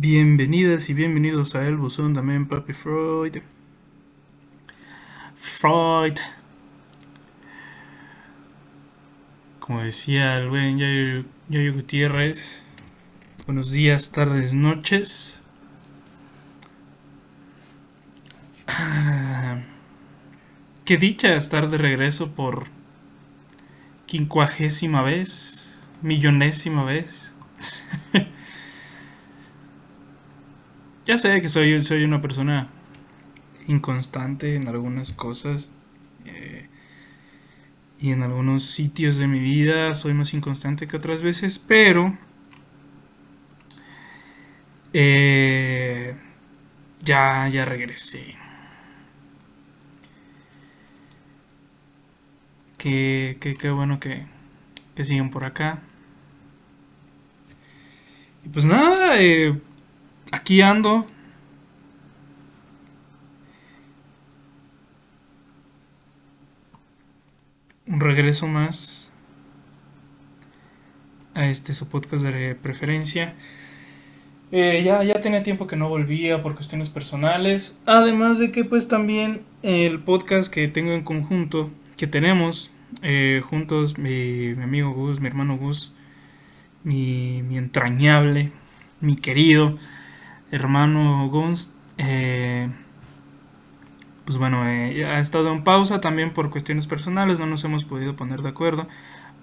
Bienvenidas y bienvenidos a El Buzón también, Papi Freud. Freud. Como decía el buen Yayo, Gutiérrez, buenos días, tardes, noches. Ah, qué dicha estar de regreso por quincuagésima vez, millonésima vez. Ya sé que soy, soy una persona inconstante en algunas cosas eh, y en algunos sitios de mi vida soy más inconstante que otras veces, pero eh, ya, ya regresé. Qué, qué, qué bueno que, que siguen por acá. Y pues nada, eh, aquí ando. Un regreso más a este su podcast de preferencia. Eh, ya, ya tenía tiempo que no volvía por cuestiones personales. Además de que pues también el podcast que tengo en conjunto, que tenemos eh, juntos, mi, mi, amigo Gus, mi hermano Gus, mi entrañable, mi querido, hermano Gunst, eh, pues bueno, eh, ha estado en pausa también por cuestiones personales, no nos hemos podido poner de acuerdo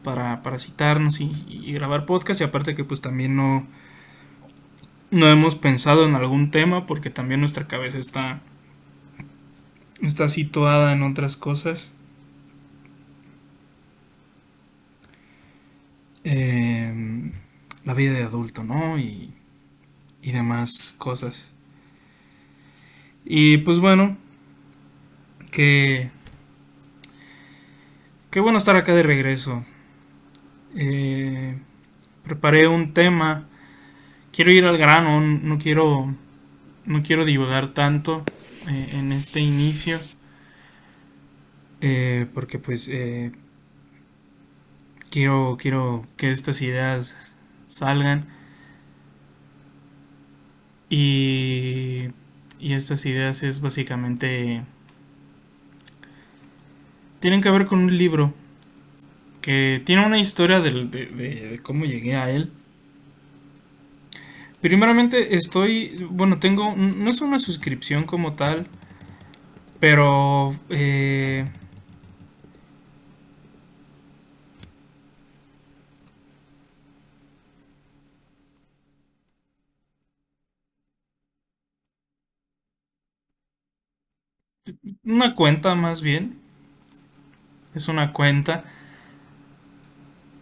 para, para citarnos y, grabar podcast y aparte que pues también no, no hemos pensado en algún tema porque también nuestra cabeza está, está situada en otras cosas. Eh, la vida de adulto, ¿no? Y y demás cosas. Y pues bueno, que... Qué bueno estar acá de regreso. Eh, preparé un tema. Quiero ir al grano, no quiero, no quiero divagar tanto eh, en este inicio. Eh, porque pues quiero, quiero que estas ideas salgan y, y estas ideas es básicamente... Tienen que ver con un libro que tiene una historia de, de, de cómo llegué a él. Primeramente estoy, bueno, tengo, no es una suscripción como tal, pero eh, una cuenta más bien. Es una cuenta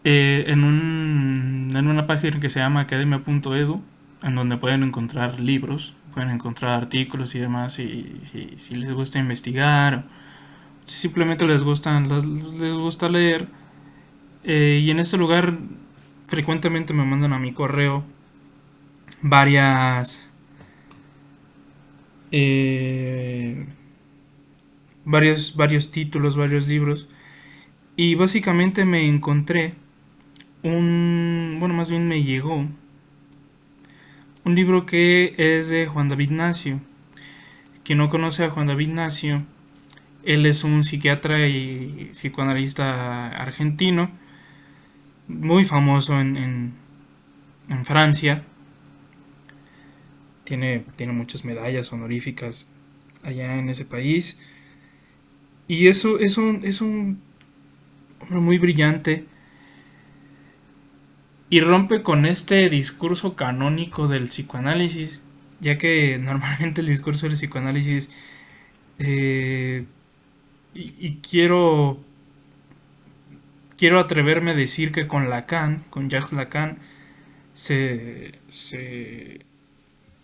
eh, en, un, en una página que se llama academia.edu, en donde pueden encontrar libros, pueden encontrar artículos y demás, si, si les gusta investigar, si simplemente les, gustan, les gusta leer. Eh, y en este lugar frecuentemente me mandan a mi correo varias... Eh, varios, varios títulos, varios libros. Y básicamente me encontré un, bueno, más bien me llegó un libro que es de Juan David Nacio. Quien no conoce a Juan David Nacio, él es un psiquiatra y psicoanalista argentino, muy famoso en, en, Francia. Tiene, tiene muchas medallas honoríficas allá en ese país. Y eso es un, es un hombre muy brillante. Y rompe con este discurso canónico del psicoanálisis, ya que normalmente el discurso del psicoanálisis, eh, y, y, quiero, quiero atreverme a decir que con Lacan, con Jacques Lacan, se, se,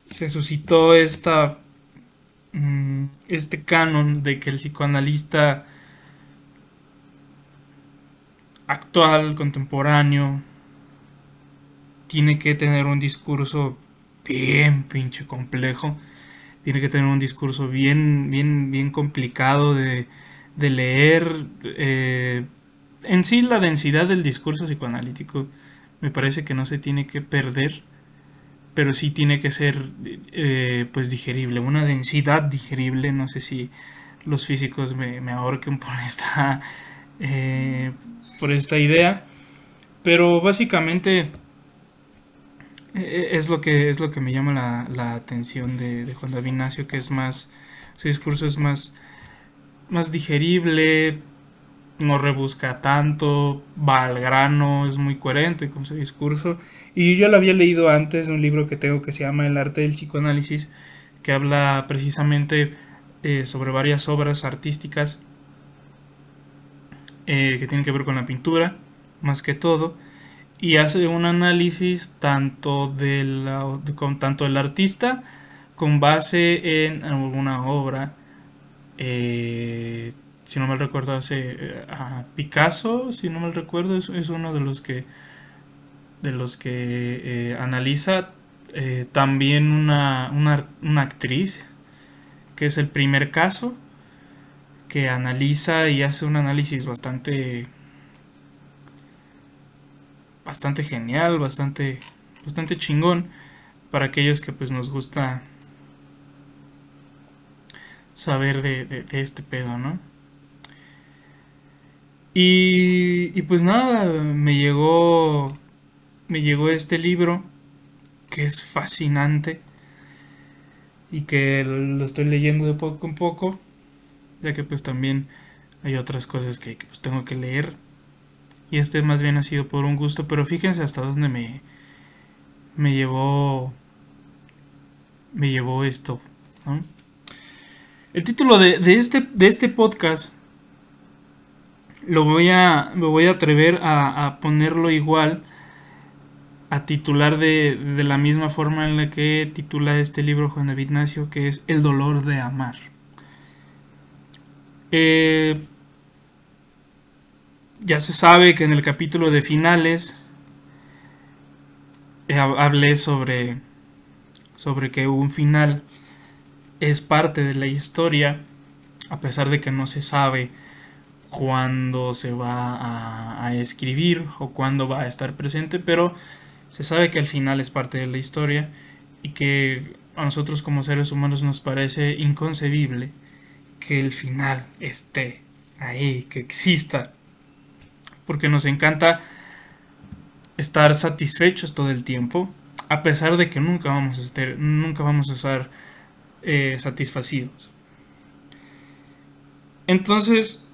se suscitó esta este canon de que el psicoanalista actual, contemporáneo, tiene que tener un discurso bien pinche complejo, tiene que tener un discurso bien, bien, bien complicado de, de leer. Eh, en sí, la densidad del discurso psicoanalítico me parece que no se tiene que perder pero sí tiene que ser eh, pues digerible, una densidad digerible, no sé si los físicos me, me ahorquen por esta, eh, por esta idea, pero básicamente eh, es lo que es lo que me llama la, la atención de, Juan David Ignacio, que es más, su discurso es más, más digerible, no rebusca tanto, va al grano, es muy coherente con su discurso. Y yo lo había leído antes de un libro que tengo que se llama El arte del psicoanálisis, que habla precisamente eh, sobre varias obras artísticas eh, que tienen que ver con la pintura, más que todo, y hace un análisis tanto, del, con, tanto del artista con base en alguna obra. Eh, si no me recuerdo, hace a Picasso, si no me recuerdo, es, uno de los que de los que analiza también una, una, una actriz que es el primer caso, que analiza y hace un análisis bastante bastante genial, bastante bastante chingón para aquellos que pues nos gusta saber de, este pedo, ¿no? Y, y, pues nada, me llegó me llegó este libro que es fascinante y que lo estoy leyendo de poco en poco, ya que pues también hay otras cosas que, pues, tengo que leer. Y este más bien ha sido por un gusto, pero fíjense hasta dónde me, me llevó me llevó esto. El título de, este, de este podcast lo voy a, me voy a atrever a ponerlo igual a titular de, de, la misma forma en la que titula este libro Juan David Ignacio, que es El dolor de amar. Eh, ya se sabe que en el capítulo de finales eh, hablé sobre, sobre que un final es parte de la historia, a pesar de que no se sabe cuándo se va a, a escribir o cuándo va a estar presente, pero se sabe que el final es parte de la historia y que a nosotros como seres humanos nos parece inconcebible que el final esté ahí, que exista, porque nos encanta estar satisfechos todo el tiempo, a pesar de que nunca vamos a estar, nunca vamos a estar eh, satisfacidos. Entonces,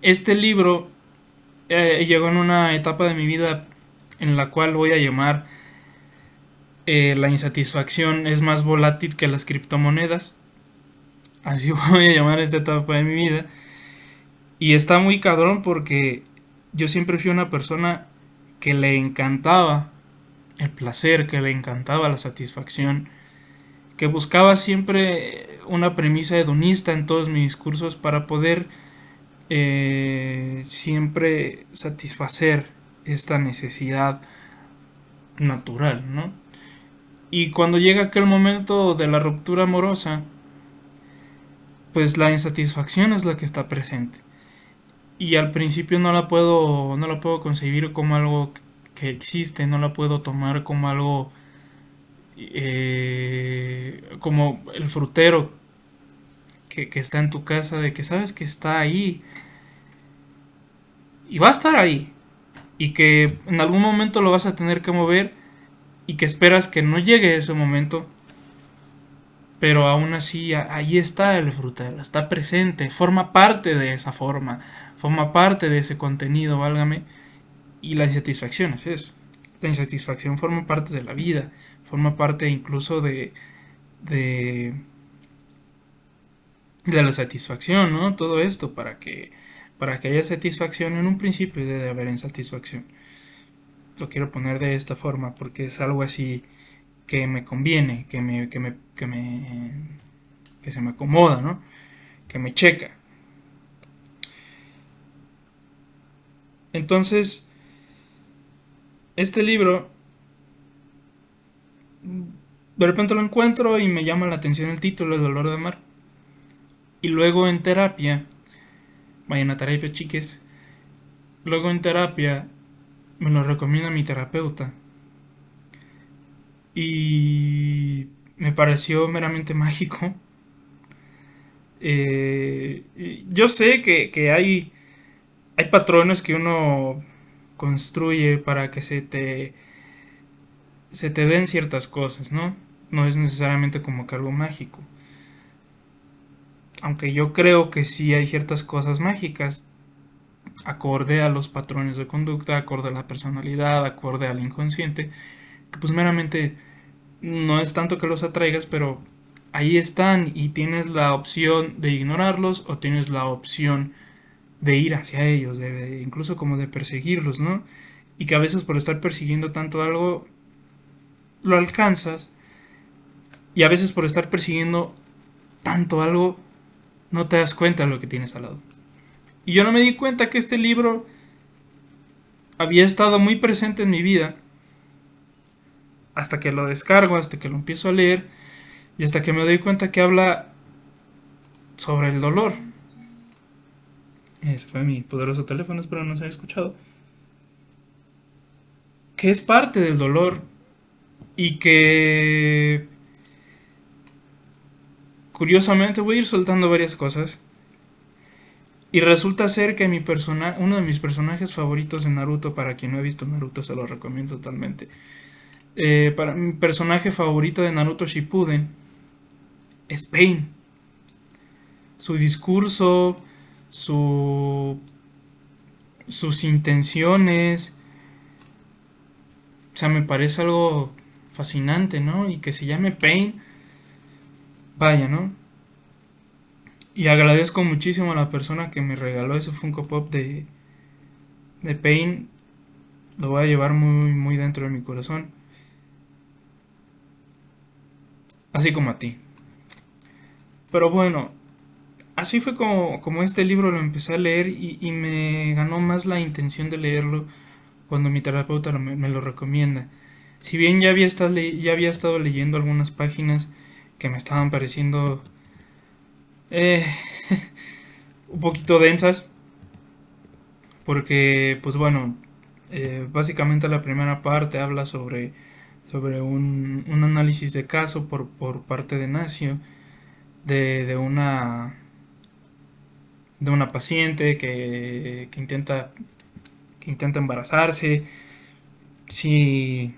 este libro eh, llegó en una etapa de mi vida en la cual voy a llamar eh, la insatisfacción es más volátil que las criptomonedas. Así voy a llamar esta etapa de mi vida. Y está muy cabrón porque yo siempre fui una persona que le encantaba el placer, que le encantaba la satisfacción, que buscaba siempre una premisa hedonista en todos mis discursos para poder eh, siempre satisfacer esta necesidad natural, ¿no? Y cuando llega aquel momento de la ruptura amorosa, pues la insatisfacción es la que está presente. Y al principio no la puedo, no la puedo concebir como algo que existe, no la puedo tomar como algo eh, como el frutero que, que está en tu casa, de que sabes que está ahí y va a estar ahí, y que en algún momento lo vas a tener que mover y que esperas que no llegue ese momento, pero aún así ahí está el frutal, está presente, forma parte de esa forma, forma parte de ese contenido, válgame, y la insatisfacción es eso. La insatisfacción forma parte de la vida, forma parte incluso de, de, de la satisfacción, ¿no? Todo esto para que para que haya satisfacción, en un principio debe haber insatisfacción. Lo quiero poner de esta forma porque es algo así que me conviene, que me, que me, que me, que se me acomoda, ¿no? Que me checa. Entonces, este libro, de repente lo encuentro y me llama la atención el título, El dolor de amar. Y luego en terapia vayan a terapia, chiques. Luego en terapia me lo recomienda mi terapeuta. y me pareció meramente mágico. Eh, yo sé que, que, hay, hay patrones que uno construye para que se te, se te den ciertas cosas, ¿no? No es necesariamente como que algo mágico. Aunque yo creo que sí hay ciertas cosas mágicas, acorde a los patrones de conducta, acorde a la personalidad, acorde al inconsciente, que pues meramente no es tanto que los atraigas, pero ahí están y tienes la opción de ignorarlos o tienes la opción de ir hacia ellos, de, incluso como de perseguirlos, ¿no? Y que a veces por estar persiguiendo tanto algo, lo alcanzas y a veces por estar persiguiendo tanto algo, no te das cuenta de lo que tienes al lado. Y yo no me di cuenta que este libro había estado muy presente en mi vida hasta que lo descargo, hasta que lo empiezo a leer y hasta que me doy cuenta que habla sobre el dolor. Ese fue mi poderoso teléfono, espero no se haya escuchado. Que es parte del dolor y que curiosamente voy a ir soltando varias cosas. Y resulta ser que mi uno de mis personajes favoritos en Naruto, para quien no ha visto Naruto se lo recomiendo totalmente, eh, para mi personaje favorito de Naruto Shippuden es Pain. Su discurso, su, sus intenciones, o sea, me parece algo fascinante, ¿no? Y que se llame Pain, ¿no? Y agradezco muchísimo a la persona que me regaló ese Funko Pop de, de Pain. Lo voy a llevar muy, muy dentro de mi corazón. así como a ti. Pero bueno, así fue como, como este libro lo empecé a leer y, me ganó más la intención de leerlo cuando mi terapeuta me, lo recomienda. Si bien ya había, estado, ya había estado leyendo algunas páginas que me estaban pareciendo eh, un poquito densas, porque pues bueno, eh, básicamente la primera parte habla sobre sobre un, análisis de caso por, parte de Nacio de, una de una paciente que, intenta que intenta embarazarse. Si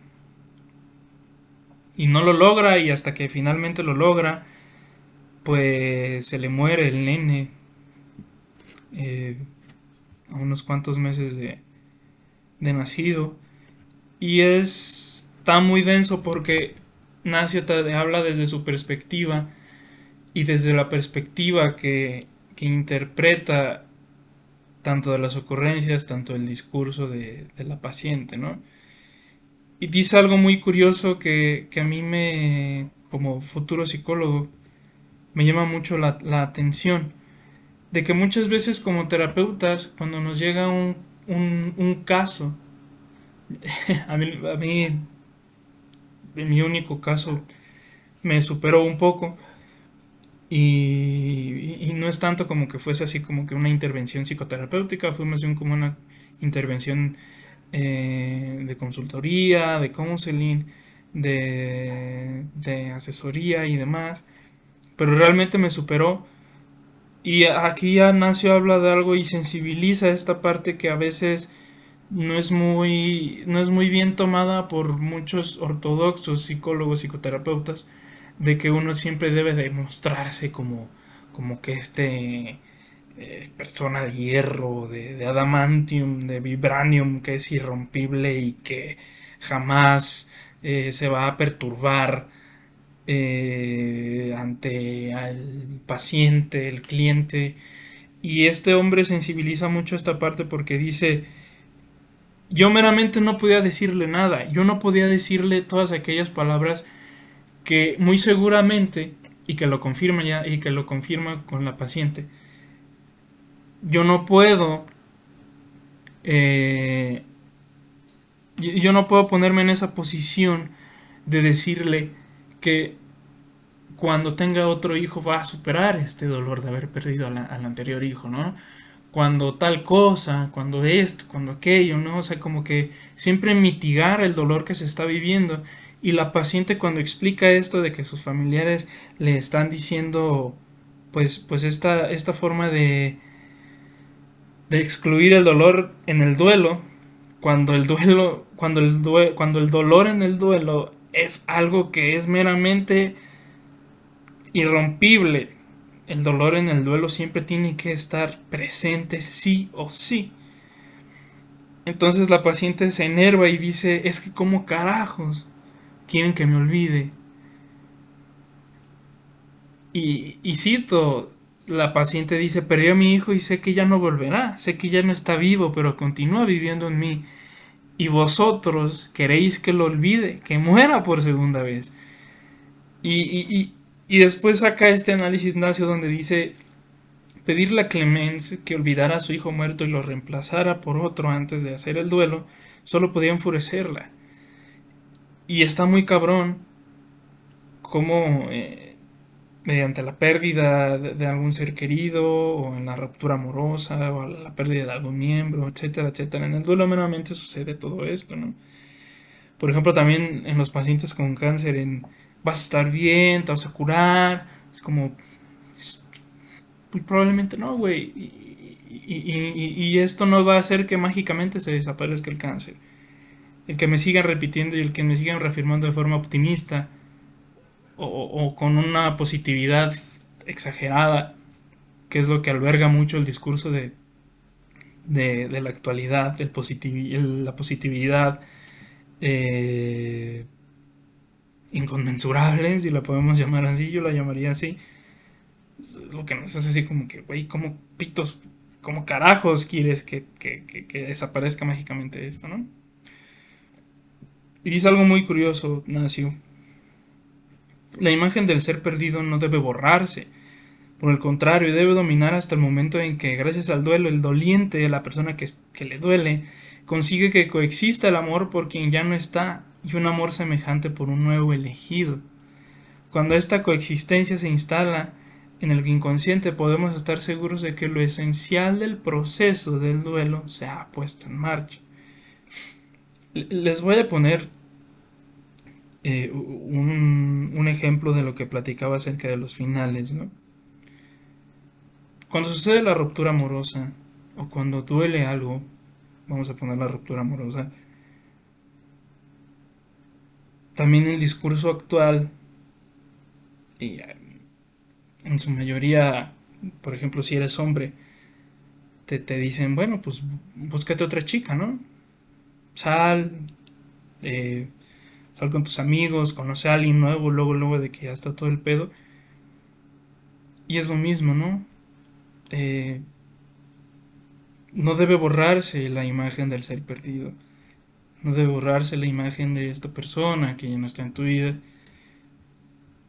y no lo logra y hasta que finalmente lo logra pues se le muere el nene eh, a unos cuantos meses de, de nacido y es está muy denso porque Nacio te habla desde su perspectiva y desde la perspectiva que, interpreta tanto de las ocurrencias, tanto el discurso de, la paciente, ¿no? Y dice algo muy curioso que, a mí me, como futuro psicólogo, me llama mucho la, atención, de que muchas veces como terapeutas, cuando nos llega un, un, caso, a mí, a mí en mi único caso me superó un poco. Y, no es tanto como que fuese así como que una intervención psicoterapéutica, fue más bien como una intervención eh, de consultoría, de counseling, de, asesoría y demás. Pero realmente me superó. Y aquí ya Nacio habla de algo y sensibiliza esta parte que a veces no es muy, no es muy bien tomada por muchos ortodoxos psicólogos, psicoterapeutas, de que uno siempre debe demostrarse como, como que este persona de hierro, de, adamantium, de vibranium, que es irrompible y que jamás eh, se va a perturbar eh, ante el paciente, el cliente. Y este hombre sensibiliza mucho esta parte porque dice, yo meramente no podía decirle nada, yo no podía decirle todas aquellas palabras que muy seguramente, y que lo confirma ya, y que lo confirma con la paciente, yo no puedo, eh, yo no puedo ponerme en esa posición de decirle que cuando tenga otro hijo va a superar este dolor de haber perdido al, anterior hijo, ¿no? cuando tal cosa, cuando esto, cuando aquello, ¿no? O sea, como que siempre mitigar el dolor que se está viviendo. Y la paciente cuando explica esto de que sus familiares le están diciendo pues, pues esta, esta forma de, de excluir el dolor en el duelo, cuando el duelo, cuando el, cuando el dolor en el duelo es algo que es meramente irrompible. El dolor en el duelo siempre tiene que estar presente sí o sí. Entonces la paciente se enerva y dice, es que como carajos quieren que me olvide. Y, y cito, la paciente dice, perdí a mi hijo y sé que ya no volverá, sé que ya no está vivo, pero continúa viviendo en mí. Y vosotros queréis que lo olvide, que muera por segunda vez. Y, y, y después saca este análisis nacio donde dice, pedirle a Clemens que olvidara a su hijo muerto y lo reemplazara por otro antes de hacer el duelo, solo podía enfurecerla. Y está muy cabrón como eh, mediante la pérdida de, algún ser querido, o en la ruptura amorosa, o la pérdida de algún miembro, etcétera, etcétera. En el duelo meramente sucede todo esto, ¿no? Por ejemplo, también en los pacientes con cáncer, en vas a estar bien, te vas a curar, es como, muy probablemente no, güey. Y, esto no va a hacer que mágicamente se desaparezca el cáncer. El que me sigan repitiendo y el que me sigan reafirmando de forma optimista o, con una positividad exagerada, que es lo que alberga mucho el discurso de, de, la actualidad, la positividad eh, inconmensurable, si la podemos llamar así, yo la llamaría así lo que nos hace así como que, güey, como pitos, como carajos quieres que, desaparezca mágicamente esto, ¿no? Y dice algo muy curioso, Nacio. La imagen del ser perdido no debe borrarse. Por el contrario, debe dominar hasta el momento en que, gracias al duelo, el doliente, la persona que, que le duele, consigue que coexista el amor por quien ya no está y un amor semejante por un nuevo elegido. Cuando esta coexistencia se instala, en el inconsciente podemos estar seguros de que lo esencial del proceso del duelo se ha puesto en marcha. Les voy a poner eh, un, ejemplo de lo que platicaba acerca de los finales. Cuando sucede la ruptura amorosa o cuando duele algo, vamos a poner la ruptura amorosa, también el discurso actual y en su mayoría, por ejemplo, si eres hombre, te, dicen, bueno, pues búscate otra chica, ¿no? Sal, eh, sal con tus amigos, conoce a alguien nuevo, luego, luego de que ya está todo el pedo. Y es lo mismo, ¿no? Eh, no debe borrarse la imagen del ser perdido. No debe borrarse la imagen de esta persona que ya no está en tu vida.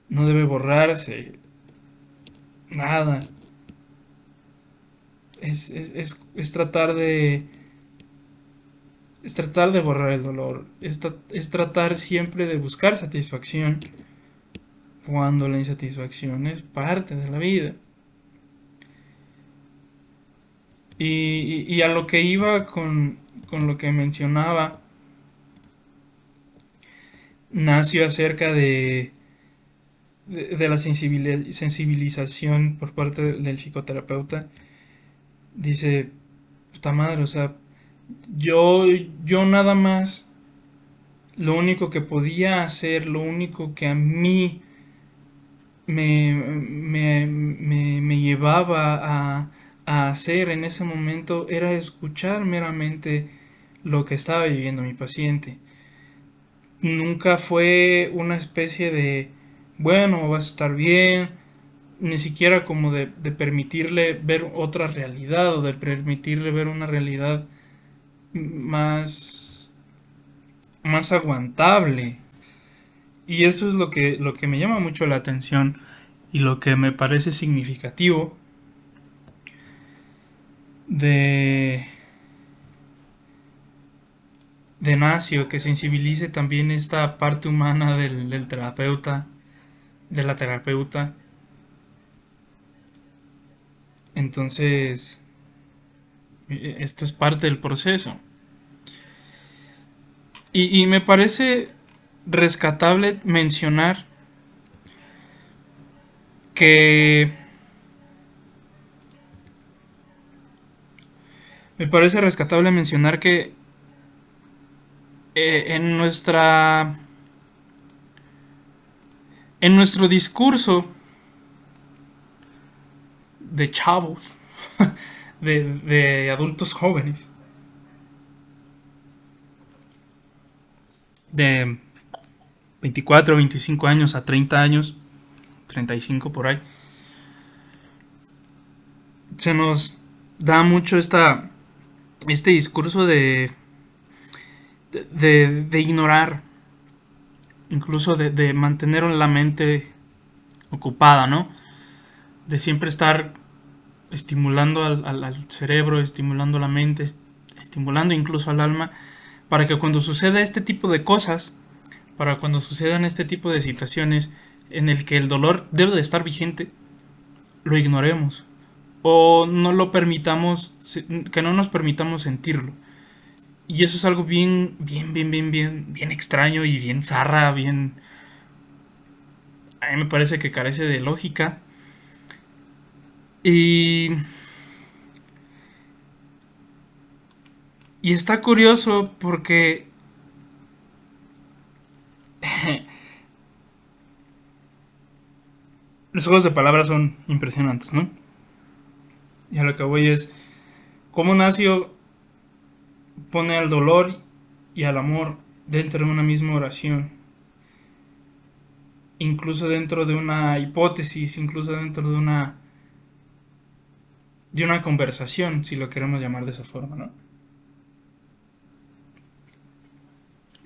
No debe borrarse nada. Es, es, tratar de... Es tratar de borrar el dolor. Es, es tratar siempre de buscar satisfacción cuando la insatisfacción es parte de la vida. Y, y, a lo que iba con, con, lo que mencionaba, nació acerca de, de, la sensibilización por parte del, psicoterapeuta, dice, puta madre, o sea, yo, yo nada más, lo único que podía hacer, lo único que a mí me, me, llevaba a, a hacer en ese momento era escuchar meramente lo que estaba viviendo mi paciente. Nunca fue una especie de bueno, vas a estar bien, ni siquiera como de, permitirle ver otra realidad o de permitirle ver una realidad más, más aguantable. Y eso es lo que, lo que me llama mucho la atención y lo que me parece significativo de, de Nacio, que sensibilice también esta parte humana del, del terapeuta de la terapeuta. Entonces, e, esto es parte del proceso. Y, me parece rescatable mencionar que me parece rescatable mencionar que eh, en nuestra en nuestro discurso de chavos de, de adultos jóvenes de 24, 25 años a 30 años, 35 por ahí, se nos da mucho esta, este discurso de, de, ignorar, incluso de, de, mantener la mente ocupada, ¿no? De siempre estar estimulando al, al, al cerebro, estimulando la mente, estimulando incluso al alma, para que cuando suceda este tipo de cosas, para cuando sucedan este tipo de situaciones en el que el dolor debe de estar vigente, lo ignoremos o no lo permitamos, que no nos permitamos sentirlo. Y eso es algo bien, bien, bien, bien, bien, bien extraño y bien zarra, bien... A mí me parece que carece de lógica. Y... Y está curioso porque los juegos de palabras son impresionantes, ¿no? Y a lo que voy es, ¿cómo Nacio pone al dolor y al amor dentro de una misma oración? Incluso dentro de una hipótesis, incluso dentro de una de una conversación, si lo queremos llamar de esa forma, ¿no?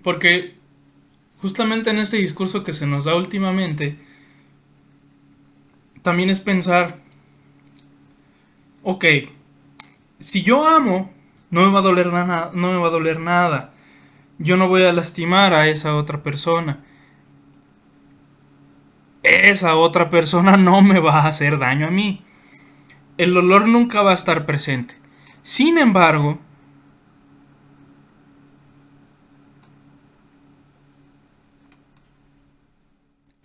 Porque justamente en este discurso que se nos da últimamente, también es pensar, ok, si yo amo, no me va a doler nada, no me va a doler nada. Yo no voy a lastimar a esa otra persona. Esa otra persona no me va a hacer daño a mí. El dolor nunca va a estar presente. Sin embargo,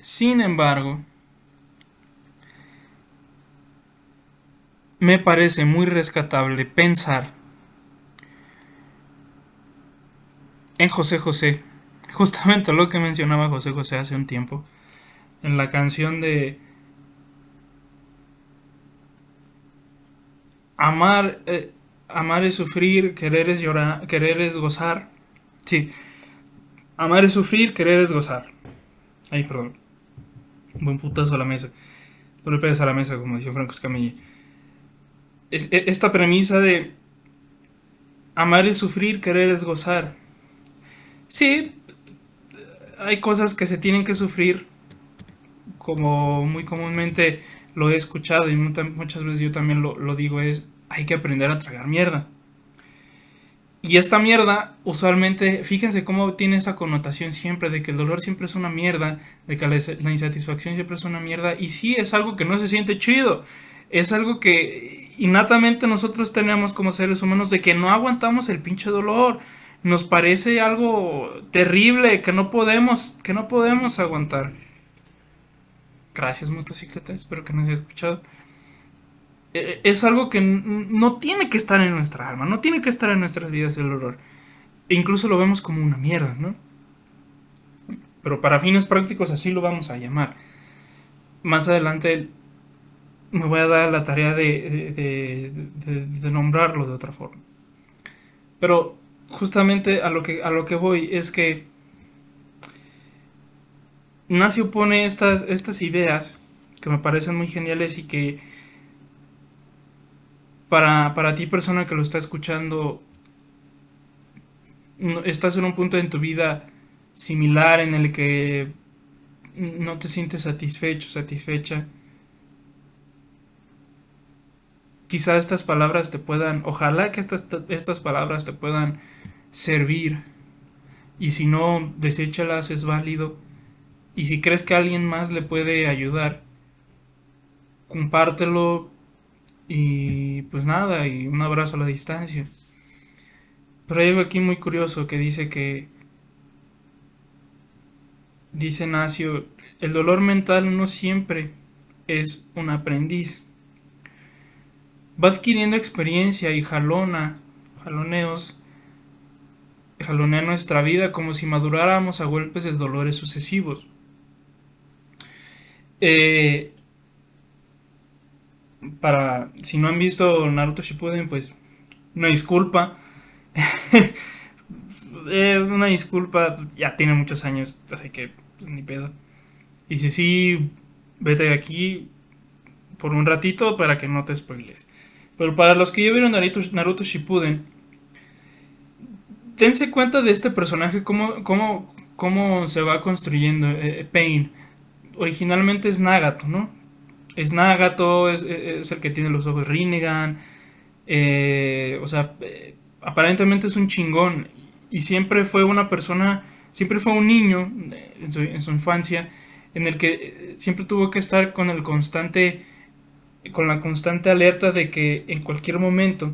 sin embargo, me parece muy rescatable pensar en José José, justamente lo que mencionaba José José hace un tiempo, en la canción de Amar, eh, amar es sufrir, querer es llorar, querer es gozar. Sí, amar es sufrir, querer es gozar. Ay, perdón. Buen putazo a la mesa. No le pegues a la mesa, como decía Franco Escamilla. E, esta premisa de amar es sufrir, querer es gozar. Sí, hay cosas que se tienen que sufrir, como muy comúnmente lo he escuchado y muchas veces yo también lo, lo digo, es hay que aprender a tragar mierda. Y esta mierda, usualmente, fíjense cómo tiene esa connotación siempre de que el dolor siempre es una mierda, de que la, insatisfacción siempre es una mierda. Y sí, es algo que no se siente chido. Es algo que innatamente nosotros tenemos como seres humanos de que no aguantamos el pinche dolor. Nos parece algo terrible que no podemos, que no podemos aguantar. Gracias motocicleta, espero que nos haya escuchado. E, e, es algo que no tiene que estar en nuestra alma, no tiene que estar en nuestras vidas el dolor. E incluso lo vemos como una mierda, ¿no? Pero para fines prácticos así lo vamos a llamar. Más adelante me voy a dar la tarea de, de, nombrarlo de otra forma. Pero justamente a lo que, a lo que voy es que Nacio pone estas ideas que me parecen muy geniales y que para, para ti persona que lo está escuchando estás en un punto en tu vida similar en el que no te sientes satisfecho, satisfecha quizá estas palabras te puedan, ojalá que estas, estas palabras te puedan servir. Y si no, deséchalas, es válido. Y si crees que alguien más le puede ayudar, compártelo. Y pues nada, y un abrazo a la distancia. Pero hay algo aquí muy curioso que dice que dice Nacio, el dolor mental no siempre es un aprendiz. Va adquiriendo experiencia y jalona, jaloneos, jalonea nuestra vida como si maduráramos a golpes de dolores sucesivos. Eh, para si no han visto Naruto Shippuden, pues una disculpa. Eh, una disculpa, ya tiene muchos años, así que pues, ni pedo. Y si sí, vete de aquí por un ratito para que no te spoiles. Pero para los que ya vieron Naruto, Naruto Shippuden, dense cuenta de este personaje, cómo, cómo, cómo se va construyendo. Eh, Pain. Originalmente es Nagato, ¿no? Es Nagato, es, el que tiene los ojos Rinnegan. Eh, o sea, eh, aparentemente es un chingón. Y siempre fue una persona, siempre fue un niño en su, en su infancia en el que siempre tuvo que estar con el constante, con la constante alerta de que en cualquier momento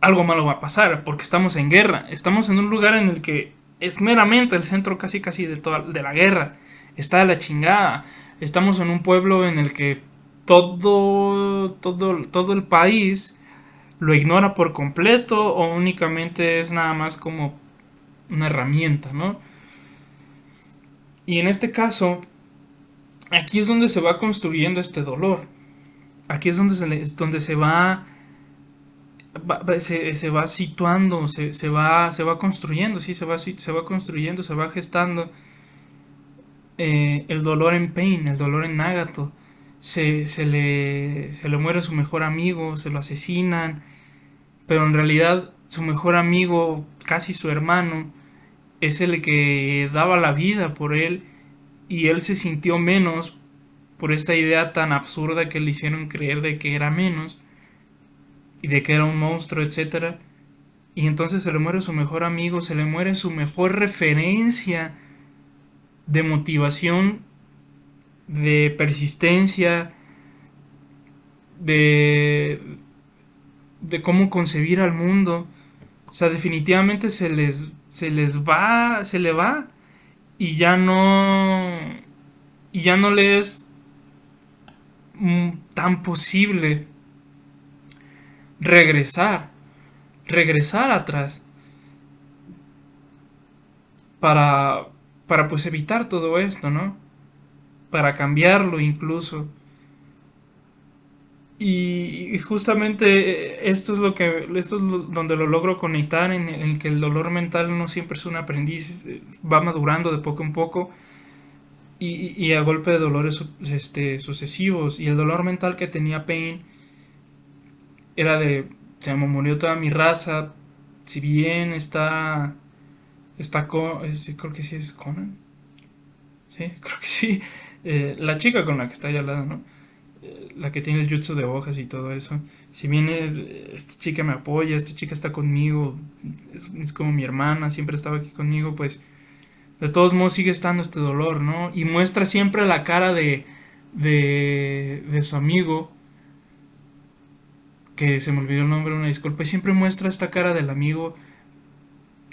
algo malo va a pasar, porque estamos en guerra, estamos en un lugar en el que es meramente el centro casi casi de, toda, de la guerra, está la chingada, estamos en un pueblo en el que todo, todo, todo el país lo ignora por completo o únicamente es nada más como una herramienta, ¿no? Y en este caso, aquí es donde se va construyendo este dolor. Aquí es donde se, donde se va se, va situando, se, va, se va construyendo, sí, se va, se va construyendo, se va gestando eh, el dolor en Pain, el dolor en Nagato. Se, se, le, se le muere su mejor amigo, se lo asesinan, pero en realidad su mejor amigo, casi su hermano, es el que daba la vida por él y él se sintió menos por esta idea tan absurda que le hicieron creer de que era menos y de que era un monstruo, etc. Y entonces se le muere su mejor amigo, se le muere su mejor referencia de motivación, de persistencia, de, de cómo concebir al mundo. O sea, definitivamente se les, se les va, se le va y ya no, y ya no le es mm, tan posible regresar, regresar atrás para, para pues evitar todo esto, ¿no? Para cambiarlo incluso. Y, justamente esto es lo que esto es donde lo logro conectar en, en, que el dolor mental no siempre es un aprendiz va madurando de poco en poco y, y a golpe de dolores este, sucesivos y el dolor mental que tenía Pain era de, se me murió toda mi raza, si bien está, está con, creo que sí es Conan, sí, creo que sí, eh, la chica con la que está ahí al lado, ¿no? Eh, la que tiene el jutsu de hojas y todo eso. Si bien esta chica me apoya, esta chica está conmigo, es, es, como mi hermana, siempre estaba aquí conmigo, pues de todos modos sigue estando este dolor, ¿no? Y muestra siempre la cara de, de, de su amigo que se me olvidó el nombre, una disculpa, y siempre muestra esta cara del amigo,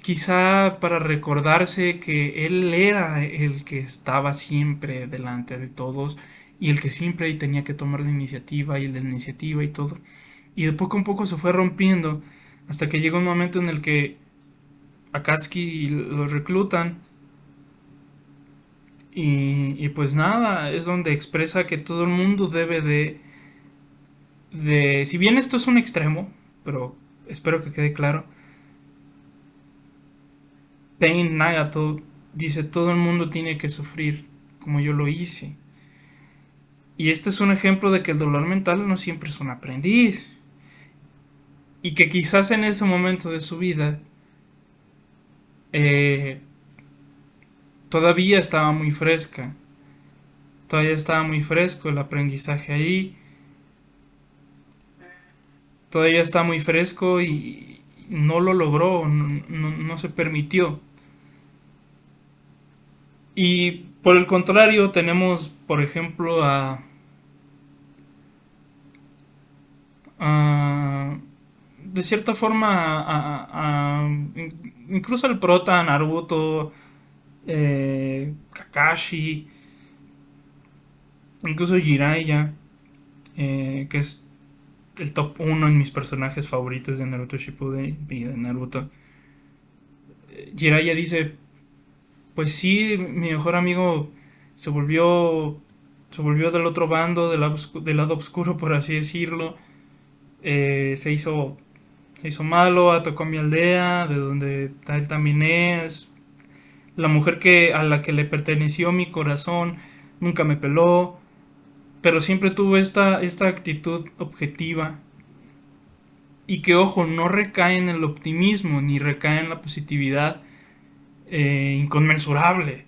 quizá para recordarse que él era el que estaba siempre delante de todos y el que siempre tenía que tomar la iniciativa y la iniciativa y todo. Y de poco a poco se fue rompiendo hasta que llegó un momento en el que Akatsuki lo reclutan y, pues nada, es donde expresa que todo el mundo debe de de, si bien esto es un extremo, pero espero que quede claro, Pain Nagato dice todo el mundo tiene que sufrir como yo lo hice. Y este es un ejemplo de que el dolor mental no siempre es un aprendiz. Y que quizás en ese momento de su vida eh, todavía estaba muy fresca. Todavía estaba muy fresco el aprendizaje ahí todavía está muy fresco y no lo logró, no, se permitió. Y por el contrario tenemos, por ejemplo, a, de cierta forma, a, incluso al prota, Naruto, eh, Kakashi, incluso Jiraiya, eh, que es el top 1 en mis personajes favoritos de Naruto Shippuden y de Naruto. Jiraiya dice, pues sí, mi mejor amigo se volvió se volvió del otro bando, del lado, oscuro, por así decirlo. Eh, se hizo se hizo malo, atacó a mi aldea, de donde él también es. La mujer que, a la que le perteneció mi corazón nunca me peló, pero siempre tuvo esta, esta actitud objetiva. Y que, ojo, no recae en el optimismo ni recae en la positividad eh, inconmensurable.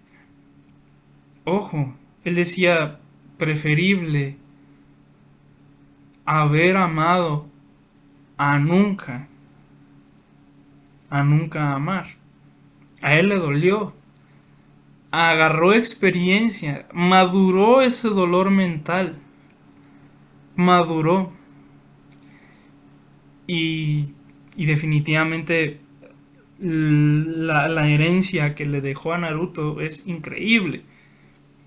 Ojo, él decía, preferible haber amado a nunca, a nunca amar. A él le dolió, agarró experiencia, maduró ese dolor mental, maduró. Y, y definitivamente la, la, herencia que le dejó a Naruto es increíble.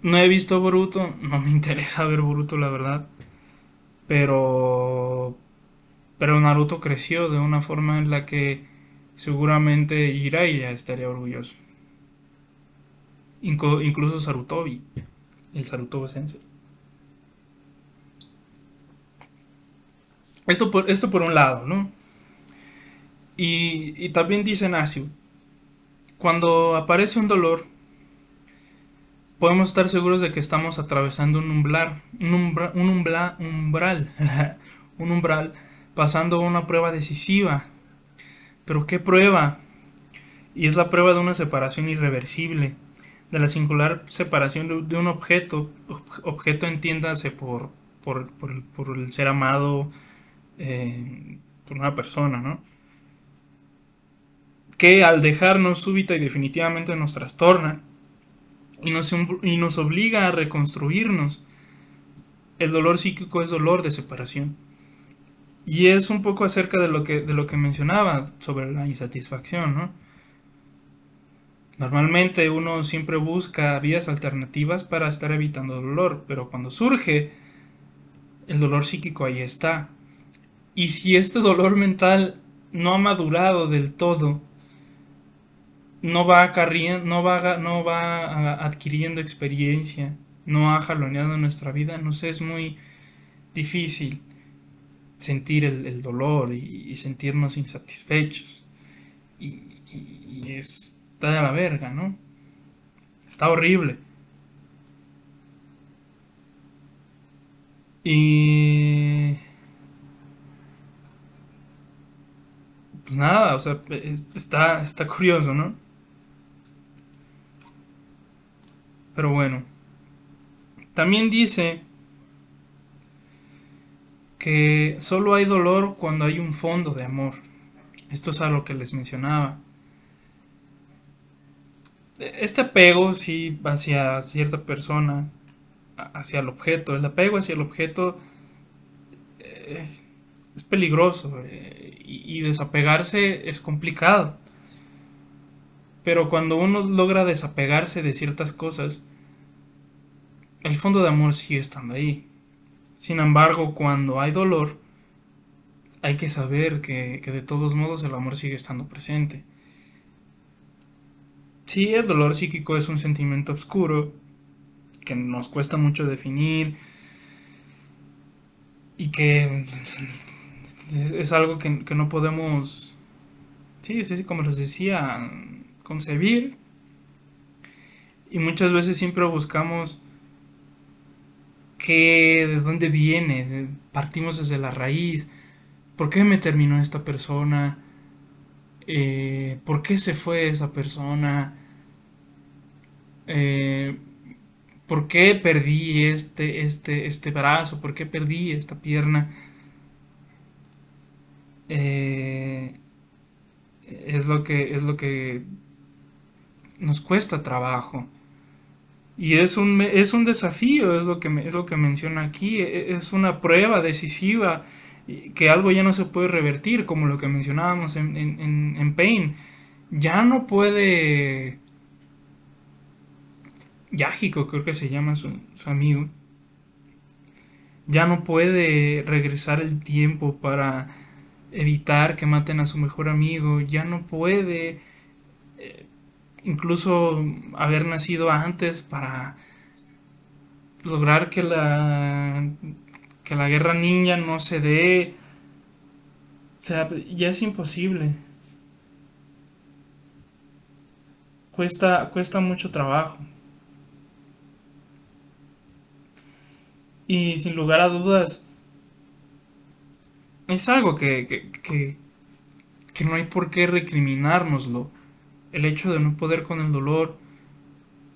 No he visto Boruto, no me interesa ver Boruto, la verdad. Pero. Pero Naruto creció de una forma en la que seguramente Jiraiya estaría orgulloso. incluso Sarutobi, el Sarutobi Sensei. Esto por, esto por un lado, ¿no? Y, y también dice Nasio, cuando aparece un dolor, podemos estar seguros de que estamos atravesando un umbral, un, un, umbral, un umbral, pasando una prueba decisiva. Pero ¿qué prueba? Y es la prueba de una separación irreversible, de la singular separación de, un objeto, objeto entiéndase por, por, por, el ser amado eh, por una persona, ¿no? Que al dejarnos súbita y definitivamente nos trastorna, y nos, y nos obliga a reconstruirnos. El dolor psíquico es dolor de separación. Y es un poco acerca de lo que, de lo que mencionaba sobre la insatisfacción, ¿no? Normalmente uno siempre busca vías alternativas para estar evitando dolor, pero cuando surge, el dolor psíquico ahí está. Y si este dolor mental no ha madurado del todo, no va, no va, no va adquiriendo experiencia, no ha jaloneado nuestra vida, no sé, es muy difícil sentir el, dolor y, sentirnos insatisfechos. Y, está de la verga, ¿no? Está horrible. Y... Pues nada, o sea, está, está curioso, ¿no? Pero bueno. También dice que solo hay dolor cuando hay un fondo de amor. Esto es a lo que les mencionaba. Este apego, sí, hacia cierta persona, hacia el objeto, el apego hacia el objeto eh, es peligroso eh, y desapegarse es complicado. Pero cuando uno logra desapegarse de ciertas cosas, el fondo de amor sigue estando ahí. Sin embargo, cuando hay dolor, hay que saber que, de todos modos el amor sigue estando presente. Sí, el dolor psíquico es un sentimiento oscuro que nos cuesta mucho definir y que es, algo que, que, no podemos, sí, sí, como les decía, concebir. Y muchas veces siempre buscamos que, de dónde viene, partimos desde la raíz, por qué me terminó esta persona, eh, por qué se fue esa persona, eh, por qué perdí este, este, este brazo, por qué perdí esta pierna. Eh, es lo que es lo que nos cuesta trabajo y es un, es un desafío, es lo, que, es lo que menciona aquí, e, es una prueba decisiva que algo ya no se puede revertir, como lo que mencionábamos en, en, Pain. Ya no puede Yágico creo que se llama su, su amigo, ya no puede regresar el tiempo para evitar que maten a su mejor amigo, ya no puede eh, incluso haber nacido antes para lograr que la que la guerra ninja no se dé. O sea, ya es imposible. Cuesta, cuesta mucho trabajo. Y sin lugar a dudas, es algo que, que, que, no hay por qué recriminárnoslo. El hecho de no poder con el dolor,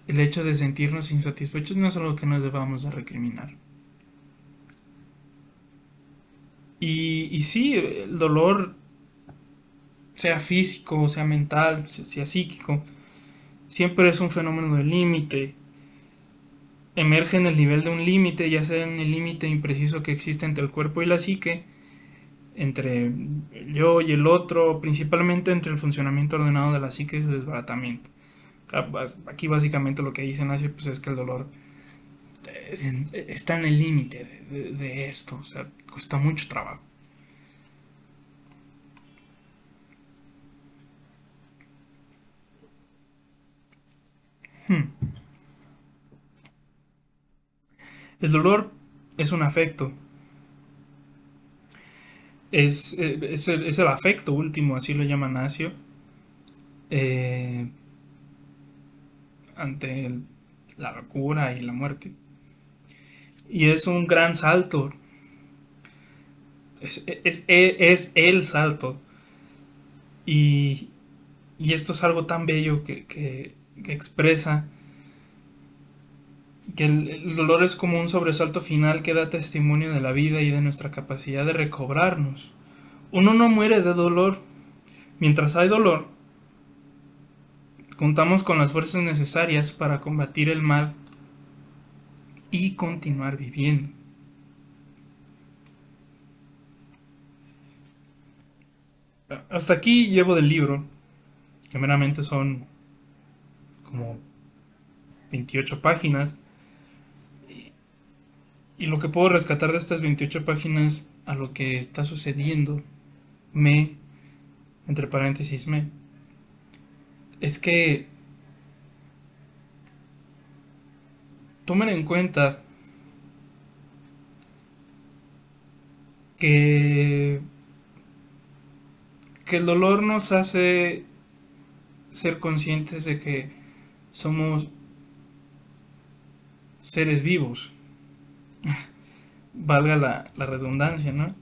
el hecho de sentirnos insatisfechos no es algo que nos debamos de recriminar. Y, y sí, el dolor, sea físico, sea mental, sea psíquico, siempre es un fenómeno de límite. Emerge en el nivel de un límite, ya sea en el límite impreciso que existe entre el cuerpo y la psique, entre yo y el otro, principalmente entre el funcionamiento ordenado de la psique y su desbaratamiento. Aquí básicamente lo que dice Nacio pues es que el dolor está en el límite de, esto, o sea, cuesta mucho trabajo. Hmm. El dolor es un afecto es, eh, es, el, es, el, afecto último, así lo llama Nacio, eh, ante la locura y la muerte. Y es un gran salto. Es, es el salto. Y, y, esto es algo tan bello que, que expresa que el, dolor es como un sobresalto final que da testimonio de la vida y de nuestra capacidad de recobrarnos. Uno no muere de dolor. Mientras hay dolor, contamos con las fuerzas necesarias para combatir el mal y continuar viviendo. Hasta aquí llevo del libro, que meramente son como 28 páginas. Y lo que puedo rescatar de estas 28 páginas a lo que está sucediendo, me, entre paréntesis, me, es que tomen en cuenta que, que el dolor nos hace ser conscientes de que somos seres vivos valga la, redundancia, ¿no?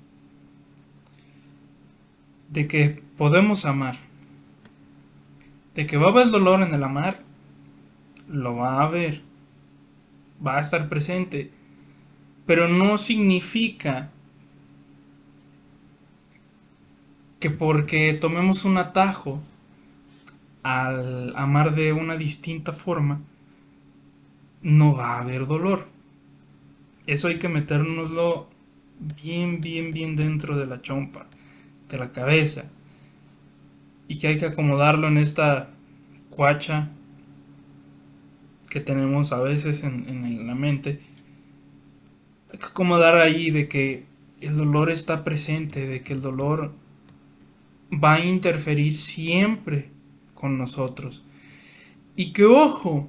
De que podemos amar. De que va a haber dolor en el amar, lo va a haber. Va a estar presente. Pero no significa que porque tomemos un atajo al amar de una distinta forma, no va a haber dolor eso hay que metérnoslo bien, bien, bien dentro de la chompa, de la cabeza. Y que hay que acomodarlo en esta cuacha que tenemos a veces en, en la mente. Hay que acomodar ahí de que el dolor está presente, de que el dolor va a interferir siempre con nosotros. Y que ojo,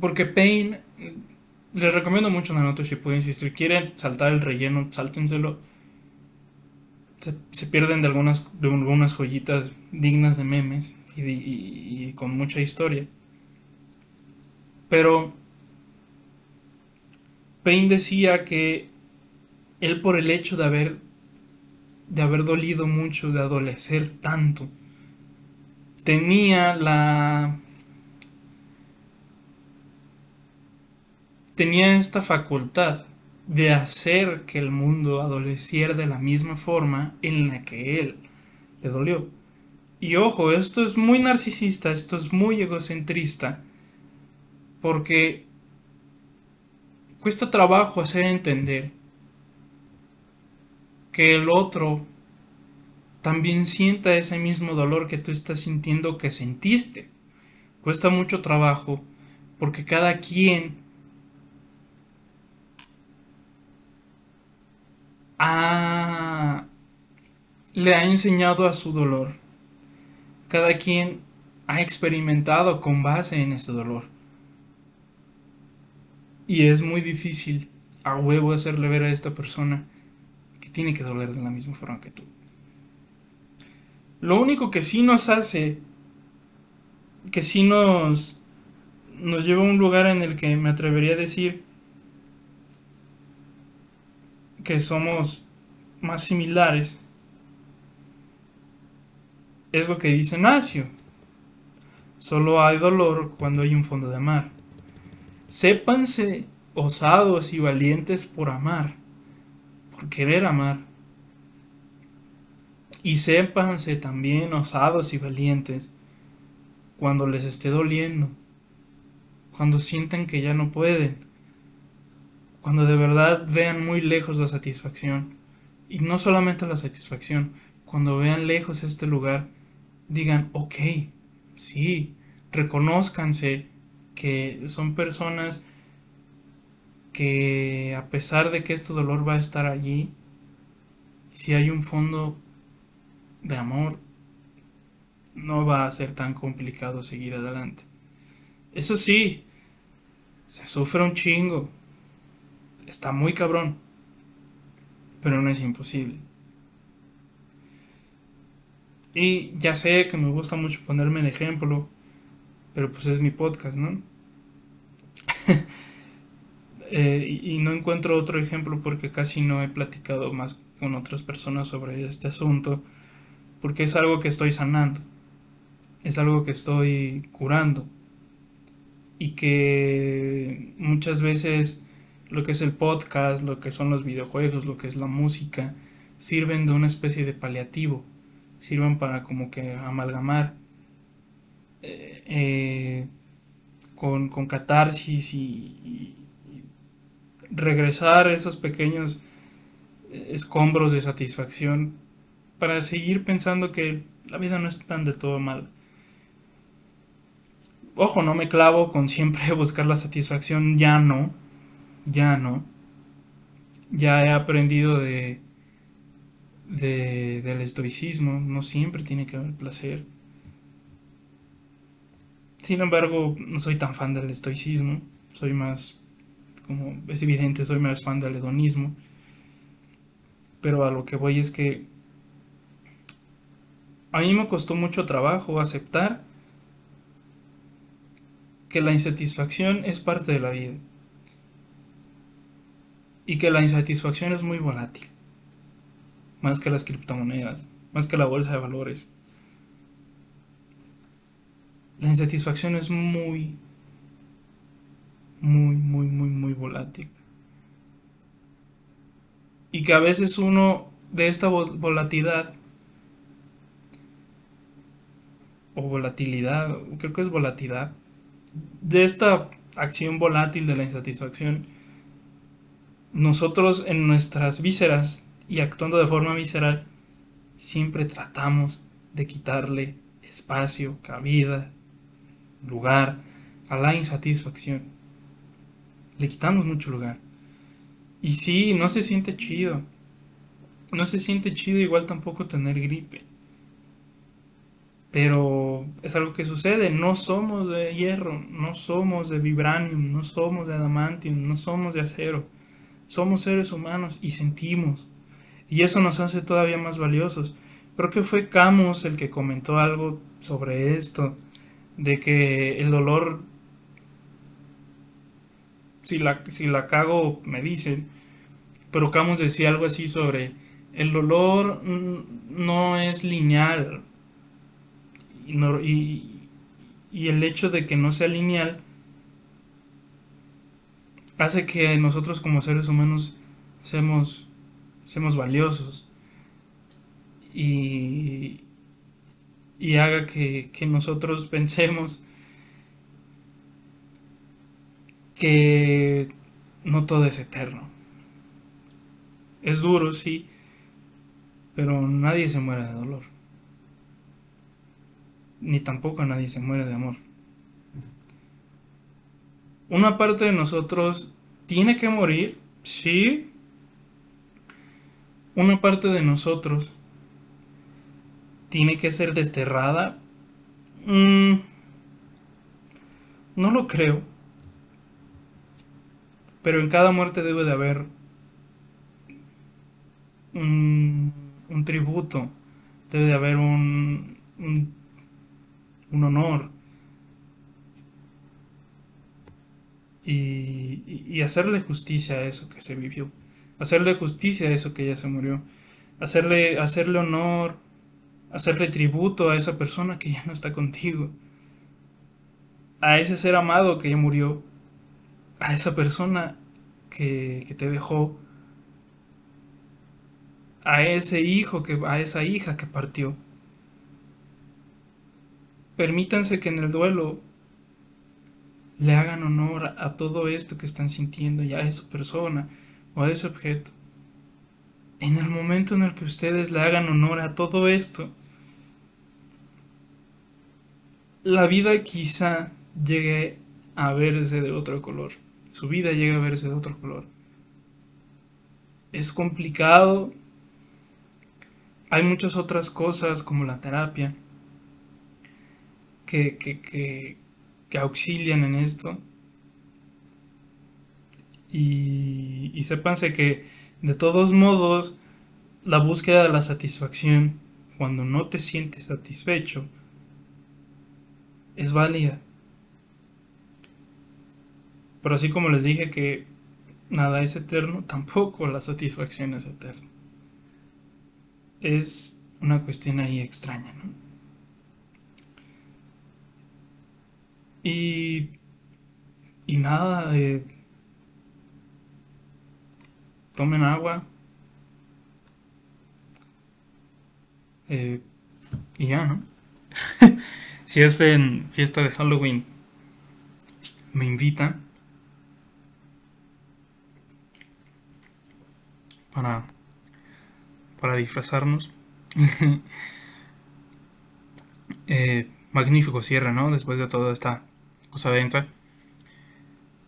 Porque Pain, les recomiendo mucho Naruto pueden insistir. Quieren saltar el relleno, sáltenselo. Se, pierden de algunas, de algunas joyitas dignas de memes y, y con mucha historia. Pero Pain decía que él por el hecho de haber de haber dolido mucho, de adolecer tanto, tenía la tenía esta facultad de hacer que el mundo adoleciera de la misma forma en la que él le dolió. Y ojo, esto es muy narcisista, esto es muy egocentrista, porque cuesta trabajo hacer entender que el otro también sienta ese mismo dolor que tú estás sintiendo que sentiste. Cuesta mucho trabajo porque cada quien le ha enseñado a su dolor. Cada quien ha experimentado con base en ese dolor. Y es muy difícil a huevo hacerle ver a esta persona que tiene que doler de la misma forma que tú. Lo único que sí nos hace, que sí nos, nos lleva a un lugar en el que me atrevería a decir que somos más similares, es lo que dice Nacio. Solo hay dolor cuando hay un fondo de mar. Sépanse osados y valientes por amar, por querer amar. Y sépanse también osados y valientes cuando les esté doliendo, cuando sientan que ya no pueden, cuando de verdad vean muy lejos la satisfacción. Y no solamente la satisfacción, cuando vean lejos este lugar, digan, ok, sí, reconózcanse que son personas que a pesar de que este dolor va a estar allí, si hay un fondo de amor, no va a ser tan complicado seguir adelante. Eso sí, se sufre un chingo. Está muy cabrón. Pero no es imposible. Y ya sé que me gusta mucho ponerme el ejemplo, pero pues es mi podcast, ¿no? Eh, y, no encuentro otro ejemplo porque casi no he platicado más con otras personas sobre este asunto, porque es algo que estoy sanando, es algo que estoy curando y que muchas veces lo que es el podcast, lo que son los videojuegos, lo que es la música, sirven de una especie de paliativo sirvan para como que amalgamar eh, eh, con, con, catarsis y, regresar esos pequeños eh, escombros de satisfacción para seguir pensando que la vida no es tan de todo mal. Ojo, no me clavo con siempre buscar la satisfacción, ya no, ya no. Ya he aprendido de, de, del estoicismo, no siempre tiene que haber placer. Sin embargo, no soy tan fan del estoicismo, soy más, como es evidente, soy más fan del hedonismo. Pero a lo que voy es que a mí me costó mucho trabajo aceptar que la insatisfacción es parte de la vida y que la insatisfacción es muy volátil más que las criptomonedas, más que la bolsa de valores. La insatisfacción es muy, muy, muy, muy, muy volátil. Y que a veces uno de esta volatilidad, o volatilidad, creo que es volatilidad, de esta acción volátil de la insatisfacción, nosotros en nuestras vísceras y actuando de forma visceral, siempre tratamos de quitarle espacio, cabida, lugar a la insatisfacción. Le quitamos mucho lugar. Y sí, no se siente chido. No se siente chido igual tampoco tener gripe. Pero es algo que sucede. No somos de hierro, no somos de vibranium, no somos de adamantium, no somos de acero. Somos seres humanos y sentimos. Y eso nos hace todavía más valiosos. Creo que fue Camus el que comentó algo sobre esto, de que el dolor, si la, si la cago, me dicen, pero Camus decía algo así sobre, el dolor no es lineal, y, y el hecho de que no sea lineal hace que nosotros como seres humanos seamos seamos valiosos y, y haga que, que nosotros pensemos que no todo es eterno. Es duro, sí, Pero nadie se muere de dolor. Ni tampoco nadie se muere de amor. Una parte de nosotros tiene que morir, sí. Una parte de nosotros tiene que ser desterrada. Mm, no lo creo. Pero en cada muerte debe de haber un, tributo, debe de haber un, un, honor. Y, hacerle justicia a eso que se vivió, hacerle justicia a eso que ya se murió, hacerle, hacerle honor, hacerle tributo a esa persona que ya no está contigo, a ese ser amado que ya murió, a esa persona que, que te dejó, a ese hijo, que, a esa hija que partió. Permítanse que en el duelo le hagan honor a todo esto que están sintiendo y a esa persona o a ese objeto. En el momento en el que ustedes le hagan honor a todo esto, la vida quizá llegue a verse de otro color. Su vida llega a verse de otro color. Es complicado, hay muchas otras cosas como la terapia que, que, auxilian en esto. Y, y sépanse que de todos modos la búsqueda de la satisfacción cuando no te sientes satisfecho es válida. Pero así como les dije que nada es eterno, tampoco la satisfacción es eterna es una cuestión ahí extraña, ¿no? Y, y nada, eh, tomen agua. Eh, y ya, ¿no? si es en fiesta de Halloween, me invitan para para disfrazarnos. Eh, magnífico cierre, ¿no? Después de toda esta cosa dentro.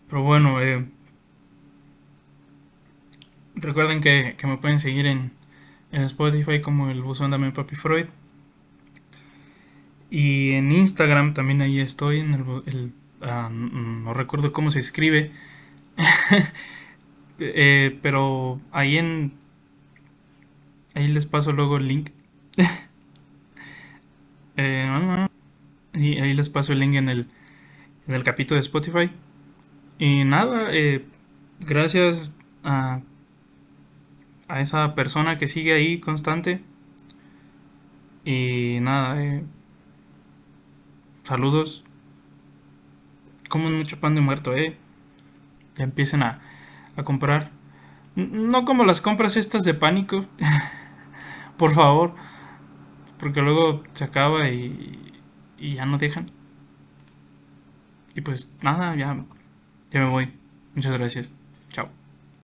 Pero bueno, eh, recuerden que, me pueden seguir en, en Spotify como el buzón de Papi Freud. Y en Instagram también ahí estoy. En el, ah, no recuerdo cómo se escribe. Eh, pero ahí en Ahí les paso luego el link. Eh, y ahí les paso el link en el, en el capítulo de Spotify. Y nada, eh, gracias a, a esa persona que sigue ahí constante. Y nada, eh, saludos. Comen mucho pan de muerto, eh. Ya empiecen a, a comprar. No como las compras estas de pánico. Por favor. Porque luego se acaba y, y ya no dejan. Y pues nada, ya, ya me voy. Muchas gracias. Chao.